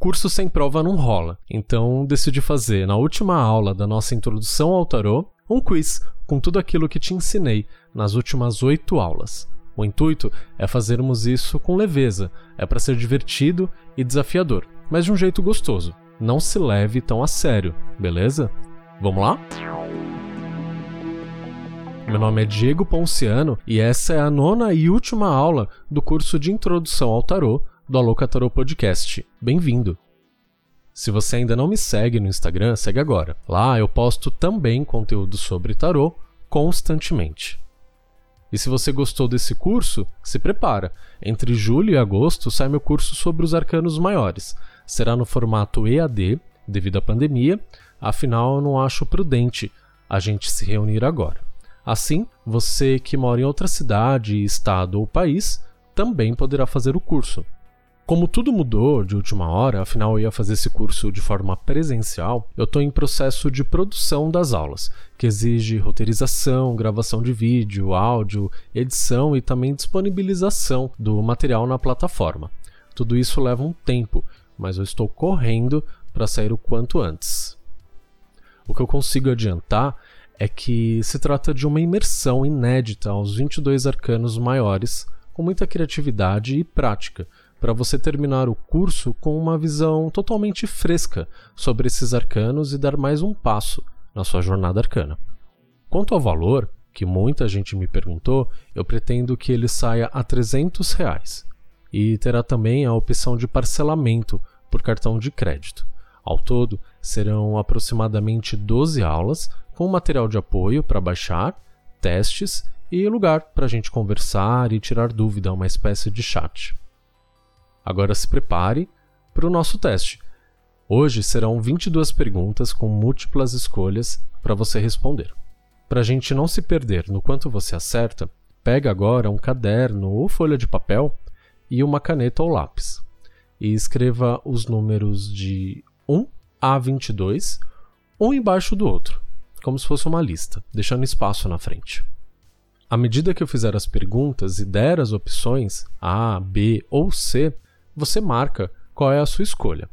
Curso sem prova não rola, então decidi fazer, na última aula da nossa introdução ao tarô, um quiz com tudo aquilo que te ensinei nas últimas oito aulas. O intuito é fazermos isso com leveza, é para ser divertido e desafiador, mas de um jeito gostoso. Não se leve tão a sério, beleza? Vamos lá? Meu nome é Diego Ponciano e essa é a nona e última aula do curso de Introdução ao Tarô do Aloca Tarô Podcast. Bem-vindo! Se você ainda não me segue no Instagram, segue agora. Lá eu posto também conteúdo sobre tarô constantemente. E se você gostou desse curso, se prepara. Entre julho e agosto sai meu curso sobre os arcanos maiores. Será no formato EAD, devido à pandemia, afinal eu não acho prudente a gente se reunir agora. Assim, você que mora em outra cidade, estado ou país também poderá fazer o curso. Como tudo mudou de última hora, afinal eu ia fazer esse curso de forma presencial, eu estou em processo de produção das aulas, que exige roteirização, gravação de vídeo, áudio, edição e também disponibilização do material na plataforma. Tudo isso leva um tempo, mas eu estou correndo para sair o quanto antes. O que eu consigo adiantar é que se trata de uma imersão inédita aos 22 arcanos maiores, com muita criatividade e prática para você terminar o curso com uma visão totalmente fresca sobre esses arcanos e dar mais um passo na sua jornada arcana. Quanto ao valor, que muita gente me perguntou, eu pretendo que ele saia a 300 reais e terá também a opção de parcelamento por cartão de crédito. Ao todo, serão aproximadamente 12 aulas com material de apoio para baixar, testes e lugar para a gente conversar e tirar dúvida, uma espécie de chat. Agora se prepare para o nosso teste. Hoje serão 22 perguntas com múltiplas escolhas para você responder. Para a gente não se perder no quanto você acerta, pega agora um caderno ou folha de papel e uma caneta ou lápis e escreva os números de 1 a 22, um embaixo do outro, como se fosse uma lista, deixando espaço na frente. À medida que eu fizer as perguntas e der as opções A, B ou C, você marca qual é a sua escolha.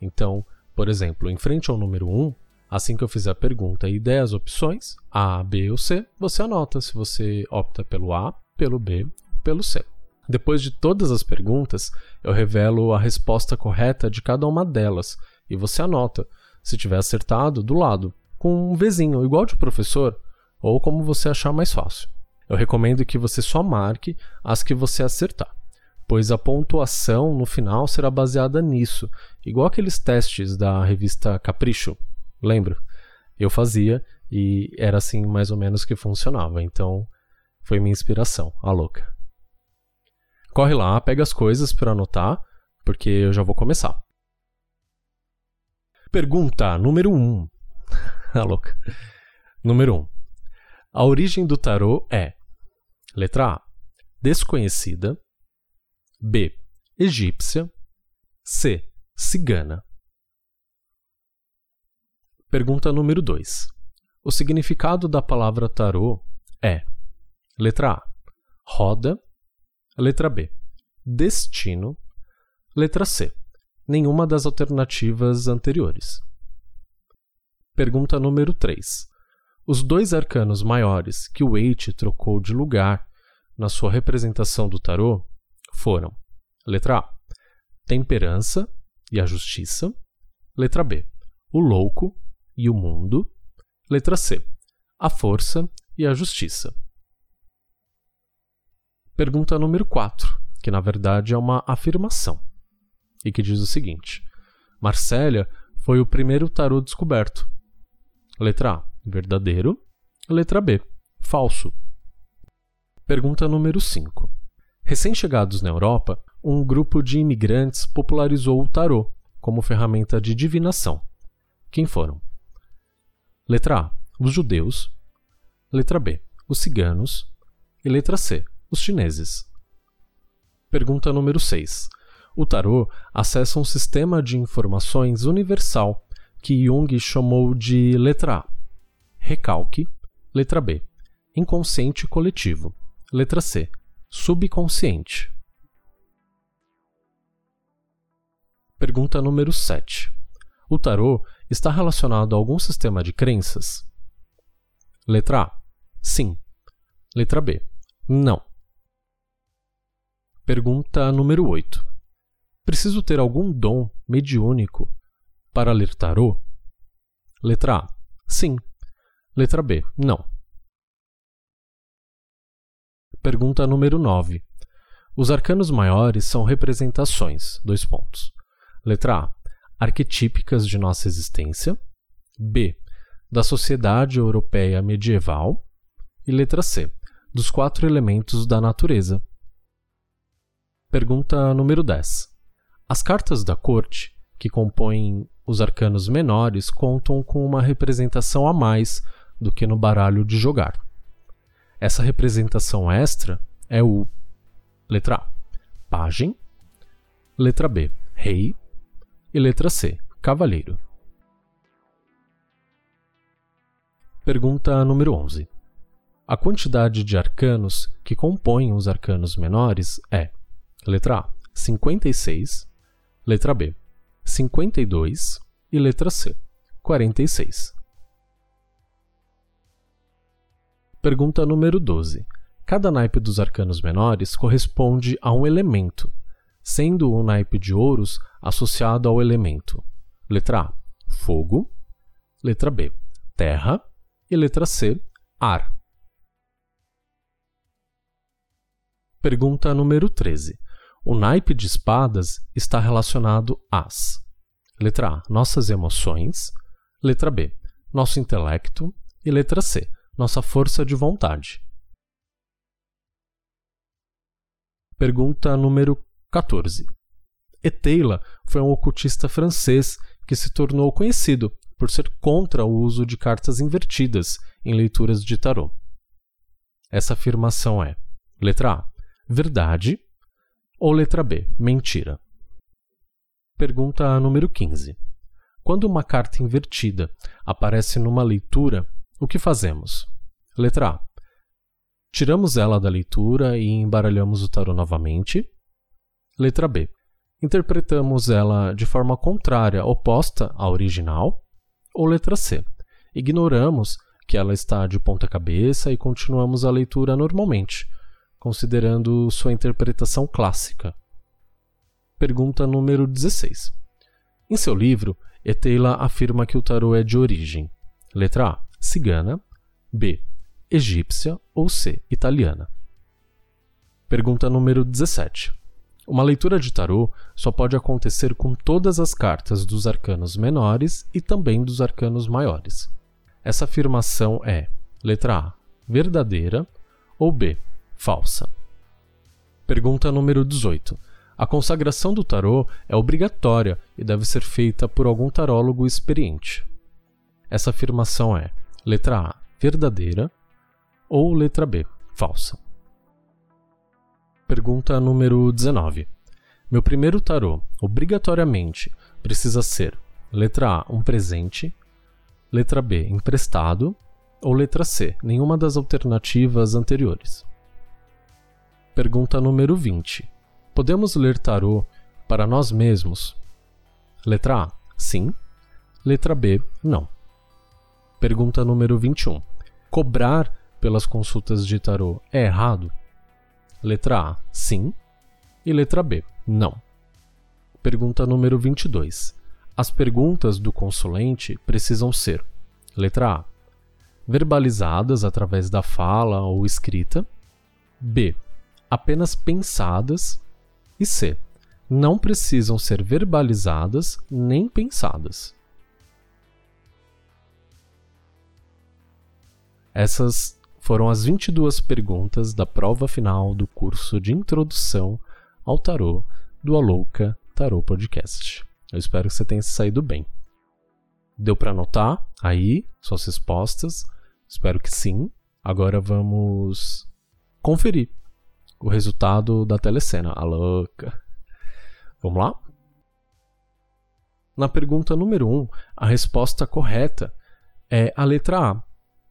Então, por exemplo, em frente ao número 1, assim que eu fizer a pergunta e der as opções, A, B ou C, você anota se você opta pelo A, pelo B, pelo C. Depois de todas as perguntas, eu revelo a resposta correta de cada uma delas e você anota, se tiver acertado, do lado, com um Vzinho, igual de professor, ou como você achar mais fácil. Eu recomendo que você só marque as que você acertar pois a pontuação no final será baseada nisso, igual aqueles testes da revista Capricho. Lembro? Eu fazia e era assim mais ou menos que funcionava, então foi minha inspiração, a louca. Corre lá, pega as coisas para anotar, porque eu já vou começar. Pergunta número 1. Um. a louca. Número 1. Um. A origem do tarô é: letra A, desconhecida. B. Egípcia. C. Cigana. Pergunta número 2. O significado da palavra tarô é: letra A. Roda. Letra B. Destino. Letra C. Nenhuma das alternativas anteriores. Pergunta número 3. Os dois arcanos maiores que o Waite trocou de lugar na sua representação do tarô foram: letra A, temperança e a justiça, letra B, o louco e o mundo, letra C, a força e a justiça. Pergunta número 4, que na verdade é uma afirmação, e que diz o seguinte: Marsella foi o primeiro tarô descoberto. Letra A, verdadeiro. Letra B, falso. Pergunta número 5. Recém-chegados na Europa, um grupo de imigrantes popularizou o tarô como ferramenta de divinação. Quem foram? Letra A: os judeus. Letra B: os ciganos. E letra C: os chineses. Pergunta número 6. O tarô acessa um sistema de informações universal que Jung chamou de letra A: recalque. Letra B: inconsciente coletivo. Letra C: subconsciente. Pergunta número 7. O tarô está relacionado a algum sistema de crenças? Letra A. Sim. Letra B. Não. Pergunta número 8. Preciso ter algum dom mediúnico para ler tarô? Letra A. Sim. Letra B. Não. Pergunta número 9. Os arcanos maiores são representações. Dois pontos. Letra A. Arquetípicas de nossa existência. B. Da sociedade europeia medieval. E letra C. Dos quatro elementos da natureza. Pergunta número 10. As cartas da corte, que compõem os arcanos menores, contam com uma representação a mais do que no baralho de jogar. Essa representação extra é o letra A, pajem, letra B, rei e letra C, cavaleiro. Pergunta número 11. A quantidade de arcanos que compõem os arcanos menores é: letra A, 56, letra B, 52 e letra C, 46. Pergunta número 12. Cada naipe dos arcanos menores corresponde a um elemento, sendo o naipe de ouros associado ao elemento letra A, fogo, letra B, terra e letra C, ar. Pergunta número 13. O naipe de espadas está relacionado às letra A, nossas emoções, letra B, nosso intelecto e letra C, nossa força de vontade. Pergunta número 14. Eteila foi um ocultista francês que se tornou conhecido por ser contra o uso de cartas invertidas em leituras de tarô. Essa afirmação é: letra A, verdade, ou letra B, mentira. Pergunta número 15. Quando uma carta invertida aparece numa leitura, o que fazemos? Letra A. Tiramos ela da leitura e embaralhamos o tarô novamente. Letra B. Interpretamos ela de forma contrária, oposta à original. Ou letra C. Ignoramos que ela está de ponta cabeça e continuamos a leitura normalmente, considerando sua interpretação clássica. Pergunta número 16. Em seu livro, Eteila afirma que o tarô é de origem. Letra A cigana, B. egípcia ou C. italiana. Pergunta número 17. Uma leitura de tarô só pode acontecer com todas as cartas dos arcanos menores e também dos arcanos maiores. Essa afirmação é: letra A, verdadeira ou B, falsa. Pergunta número 18. A consagração do tarô é obrigatória e deve ser feita por algum tarólogo experiente. Essa afirmação é: Letra A, verdadeira. Ou letra B, falsa. Pergunta número 19. Meu primeiro tarô, obrigatoriamente, precisa ser letra A, um presente, letra B, emprestado, ou letra C, nenhuma das alternativas anteriores. Pergunta número 20. Podemos ler tarô para nós mesmos? Letra A, sim. Letra B, não. Pergunta número 21. Cobrar pelas consultas de tarô é errado? Letra A, sim. E letra B, não. Pergunta número 22. As perguntas do consulente precisam ser: letra A, verbalizadas através da fala ou escrita. B, apenas pensadas. E C, não precisam ser verbalizadas nem pensadas. Essas foram as 22 perguntas da prova final do curso de Introdução ao Tarô do Alouca Tarô Podcast. Eu espero que você tenha saído bem. Deu para anotar aí suas respostas? Espero que sim. Agora vamos conferir o resultado da telecena. A louca. Vamos lá? Na pergunta número 1, um, a resposta correta é a letra A,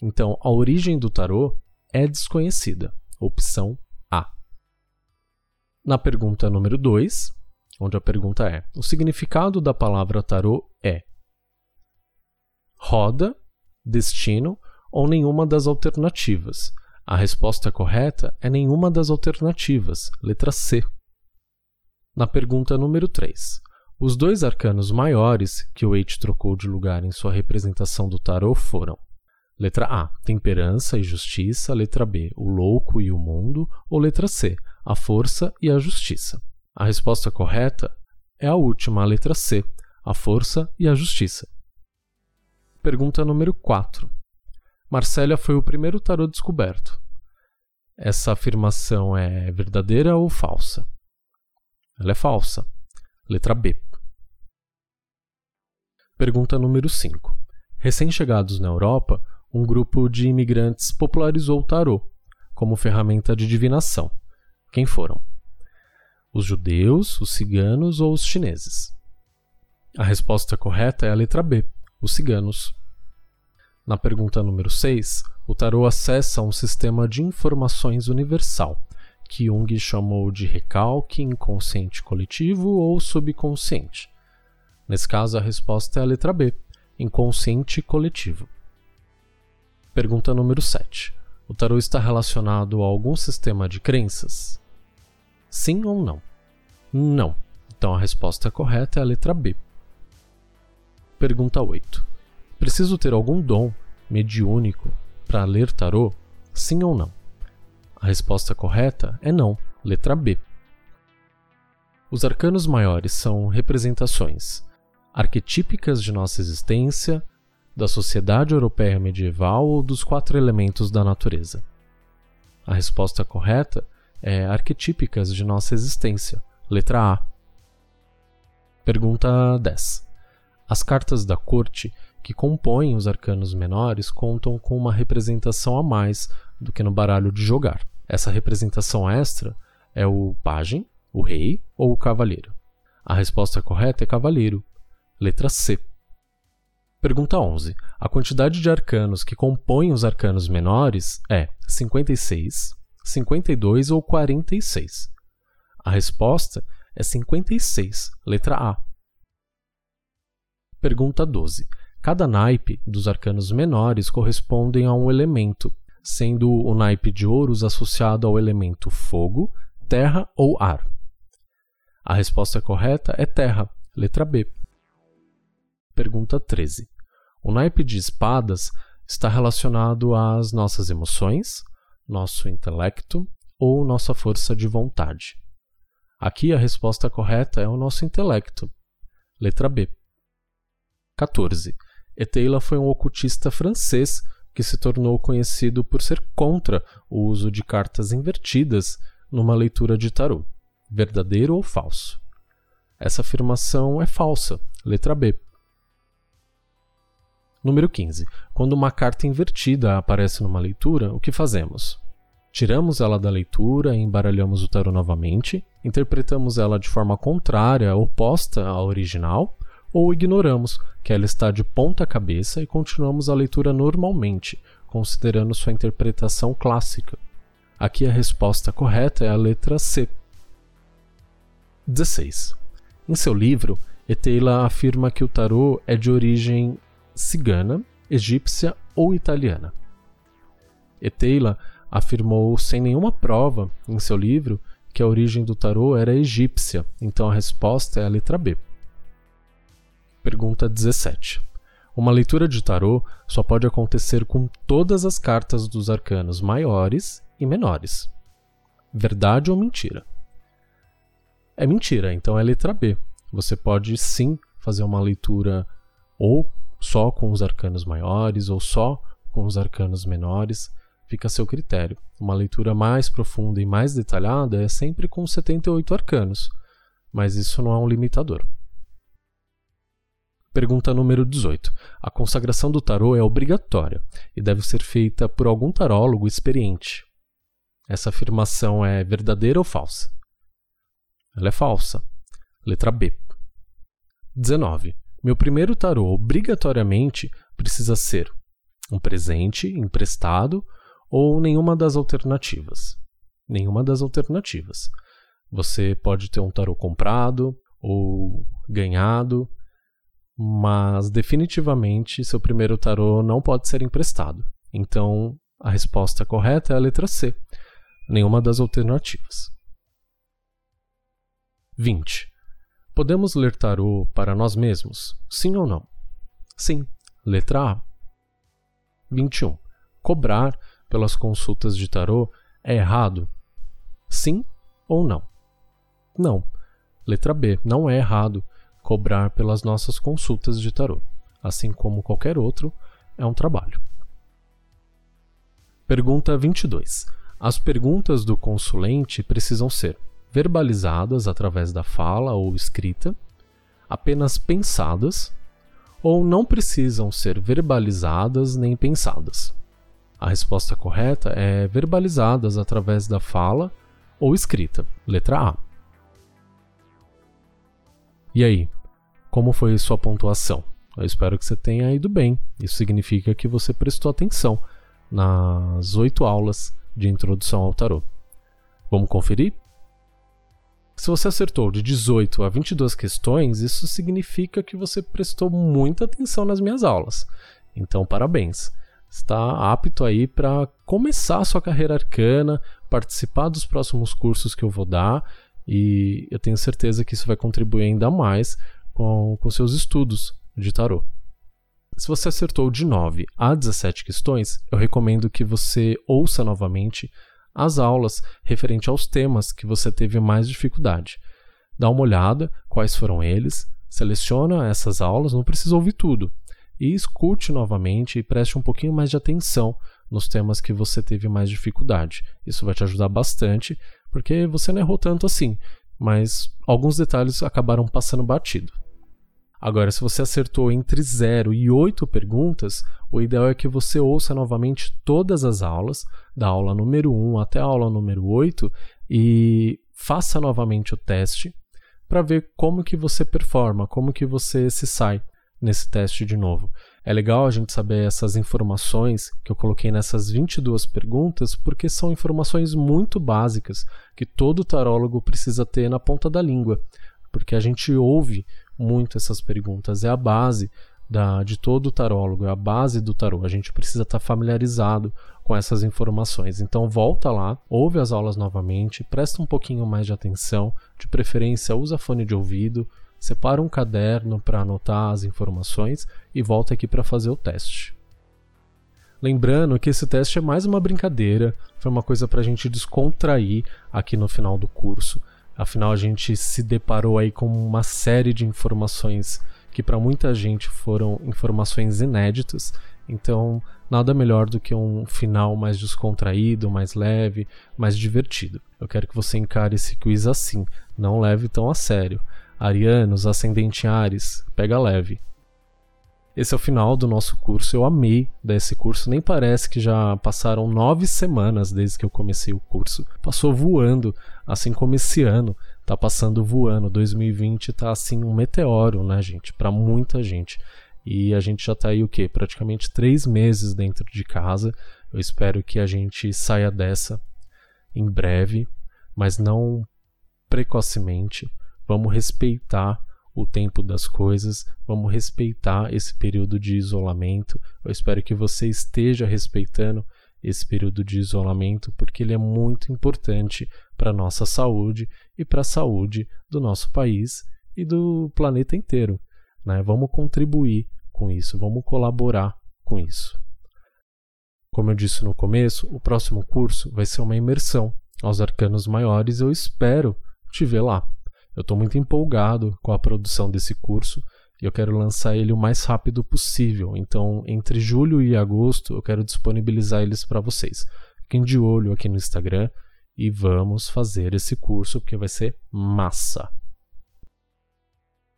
então, a origem do tarô é desconhecida. Opção A. Na pergunta número 2, onde a pergunta é: o significado da palavra tarô é roda, destino ou nenhuma das alternativas. A resposta correta é nenhuma das alternativas, letra C. Na pergunta número 3, os dois arcanos maiores que o H trocou de lugar em sua representação do tarô foram Letra A, temperança e justiça. Letra B, o louco e o mundo. Ou letra C, a força e a justiça. A resposta correta é a última, a letra C, a força e a justiça. Pergunta número 4. Marcélia foi o primeiro tarô descoberto. Essa afirmação é verdadeira ou falsa? Ela é falsa. Letra B. Pergunta número 5. Recém-chegados na Europa, um grupo de imigrantes popularizou o tarô como ferramenta de divinação. Quem foram? Os judeus, os ciganos ou os chineses? A resposta correta é a letra B, os ciganos. Na pergunta número 6, o tarô acessa um sistema de informações universal, que Jung chamou de recalque inconsciente coletivo ou subconsciente. Nesse caso, a resposta é a letra B, inconsciente coletivo. Pergunta número 7. O tarô está relacionado a algum sistema de crenças? Sim ou não? Não. Então a resposta correta é a letra B. Pergunta 8. Preciso ter algum dom mediúnico para ler tarô? Sim ou não? A resposta correta é não, letra B. Os arcanos maiores são representações arquetípicas de nossa existência, da sociedade europeia medieval ou dos quatro elementos da natureza? A resposta correta é arquetípicas de nossa existência. Letra A. Pergunta 10. As cartas da corte que compõem os arcanos menores contam com uma representação a mais do que no baralho de jogar. Essa representação extra é o pajem, o rei ou o cavaleiro. A resposta correta é cavaleiro. Letra C. Pergunta 11. A quantidade de arcanos que compõem os arcanos menores é 56, 52 ou 46? A resposta é 56, letra A. Pergunta 12. Cada naipe dos arcanos menores correspondem a um elemento, sendo o naipe de ouros associado ao elemento fogo, terra ou ar. A resposta correta é terra, letra B. Pergunta 13. O naipe de espadas está relacionado às nossas emoções, nosso intelecto ou nossa força de vontade. Aqui a resposta correta é o nosso intelecto. Letra B. 14. Eteila foi um ocultista francês que se tornou conhecido por ser contra o uso de cartas invertidas numa leitura de tarô. Verdadeiro ou falso? Essa afirmação é falsa. Letra B. Número 15. Quando uma carta invertida aparece numa leitura, o que fazemos? Tiramos ela da leitura e embaralhamos o tarô novamente, interpretamos ela de forma contrária, oposta à original, ou ignoramos que ela está de ponta cabeça e continuamos a leitura normalmente, considerando sua interpretação clássica. Aqui a resposta correta é a letra C. 16. Em seu livro, Eteila afirma que o tarô é de origem cigana, egípcia ou italiana. Eteila afirmou sem nenhuma prova em seu livro que a origem do tarô era egípcia, então a resposta é a letra B. Pergunta 17. Uma leitura de tarô só pode acontecer com todas as cartas dos arcanos maiores e menores. Verdade ou mentira? É mentira, então é letra B. Você pode sim fazer uma leitura ou só com os arcanos maiores ou só com os arcanos menores, fica a seu critério. Uma leitura mais profunda e mais detalhada é sempre com 78 arcanos, mas isso não é um limitador. Pergunta número 18. A consagração do tarô é obrigatória e deve ser feita por algum tarólogo experiente. Essa afirmação é verdadeira ou falsa? Ela é falsa. Letra B. 19. Meu primeiro tarô obrigatoriamente precisa ser um presente emprestado ou nenhuma das alternativas. Nenhuma das alternativas. Você pode ter um tarô comprado ou ganhado, mas definitivamente seu primeiro tarô não pode ser emprestado. Então a resposta correta é a letra C, nenhuma das alternativas. 20. Podemos ler tarô para nós mesmos? Sim ou não? Sim. Letra A. 21. Cobrar pelas consultas de tarô é errado? Sim ou não? Não. Letra B. Não é errado cobrar pelas nossas consultas de tarô. Assim como qualquer outro, é um trabalho. Pergunta 22. As perguntas do consulente precisam ser verbalizadas através da fala ou escrita, apenas pensadas, ou não precisam ser verbalizadas nem pensadas. A resposta correta é verbalizadas através da fala ou escrita, letra A. E aí, como foi sua pontuação? Eu espero que você tenha ido bem. Isso significa que você prestou atenção nas oito aulas de introdução ao tarô. Vamos conferir? Se você acertou de 18 a 22 questões, isso significa que você prestou muita atenção nas minhas aulas. Então, parabéns. Está apto aí para começar a sua carreira arcana, participar dos próximos cursos que eu vou dar e eu tenho certeza que isso vai contribuir ainda mais com, com seus estudos de tarô. Se você acertou de 9 a 17 questões, eu recomendo que você ouça novamente as aulas referente aos temas que você teve mais dificuldade. Dá uma olhada quais foram eles, seleciona essas aulas, não precisa ouvir tudo, e escute novamente e preste um pouquinho mais de atenção nos temas que você teve mais dificuldade. Isso vai te ajudar bastante, porque você não errou tanto assim, mas alguns detalhes acabaram passando batido. Agora, se você acertou entre 0 e 8 perguntas, o ideal é que você ouça novamente todas as aulas, da aula número 1 até a aula número 8, e faça novamente o teste para ver como que você performa, como que você se sai nesse teste de novo. É legal a gente saber essas informações que eu coloquei nessas 22 perguntas, porque são informações muito básicas que todo tarólogo precisa ter na ponta da língua, porque a gente ouve muito essas perguntas. É a base da, de todo tarólogo, é a base do tarô. A gente precisa estar familiarizado com essas informações. Então volta lá, ouve as aulas novamente, presta um pouquinho mais de atenção, de preferência usa fone de ouvido, separa um caderno para anotar as informações e volta aqui para fazer o teste. Lembrando que esse teste é mais uma brincadeira, foi uma coisa para a gente descontrair aqui no final do curso. Afinal, a gente se deparou aí com uma série de informações que para muita gente foram informações inéditas. Então, nada melhor do que um final mais descontraído, mais leve, mais divertido. Eu quero que você encare esse quiz assim, não leve tão a sério. Arianos, ascendente Ares, pega leve. Esse é o final do nosso curso. Eu amei desse curso. Nem parece que já passaram nove semanas desde que eu comecei o curso. Passou voando, assim como esse ano tá passando voando. 2020 tá assim um meteoro, né, gente? Para muita gente. E a gente já tá aí o quê? Praticamente três meses dentro de casa. Eu espero que a gente saia dessa em breve, mas não precocemente. Vamos respeitar o tempo das coisas, vamos respeitar esse período de isolamento. Eu espero que você esteja respeitando esse período de isolamento, porque ele é muito importante para a nossa saúde e para a saúde do nosso país e do planeta inteiro. Né? Vamos contribuir com isso, vamos colaborar com isso. Como eu disse no começo, o próximo curso vai ser uma imersão aos arcanos maiores. Eu espero te ver lá. Eu estou muito empolgado com a produção desse curso e eu quero lançar ele o mais rápido possível. Então, entre julho e agosto, eu quero disponibilizar eles para vocês. Fiquem de olho aqui no Instagram e vamos fazer esse curso porque vai ser massa.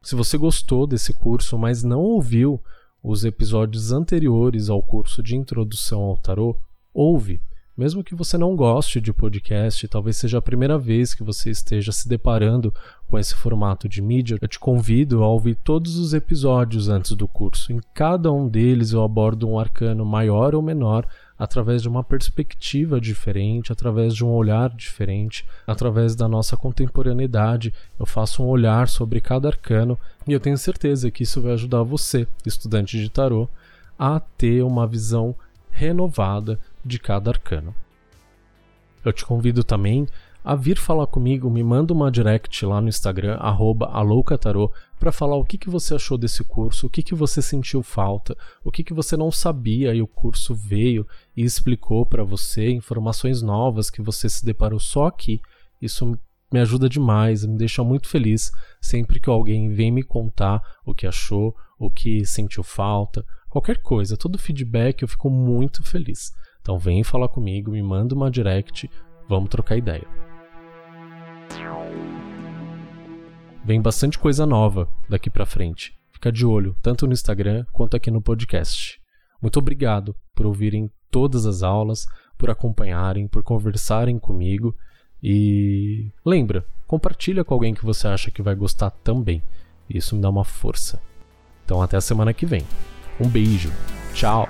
Se você gostou desse curso, mas não ouviu os episódios anteriores ao curso de introdução ao tarô, ouve mesmo que você não goste de podcast, talvez seja a primeira vez que você esteja se deparando com esse formato de mídia, eu te convido a ouvir todos os episódios antes do curso. Em cada um deles eu abordo um arcano maior ou menor através de uma perspectiva diferente, através de um olhar diferente, através da nossa contemporaneidade. Eu faço um olhar sobre cada arcano e eu tenho certeza que isso vai ajudar você, estudante de tarô, a ter uma visão renovada de cada arcano. Eu te convido também a vir falar comigo, me manda uma direct lá no Instagram, aloucatarô, para falar o que, que você achou desse curso, o que, que você sentiu falta, o que, que você não sabia e o curso veio e explicou para você, informações novas que você se deparou só aqui. Isso me ajuda demais, me deixa muito feliz sempre que alguém vem me contar o que achou, o que sentiu falta, qualquer coisa, todo feedback eu fico muito feliz. Então vem falar comigo, me manda uma direct, vamos trocar ideia. Vem bastante coisa nova daqui para frente. Fica de olho, tanto no Instagram quanto aqui no podcast. Muito obrigado por ouvirem todas as aulas, por acompanharem, por conversarem comigo e lembra, compartilha com alguém que você acha que vai gostar também. Isso me dá uma força. Então até a semana que vem. Um beijo. Tchau.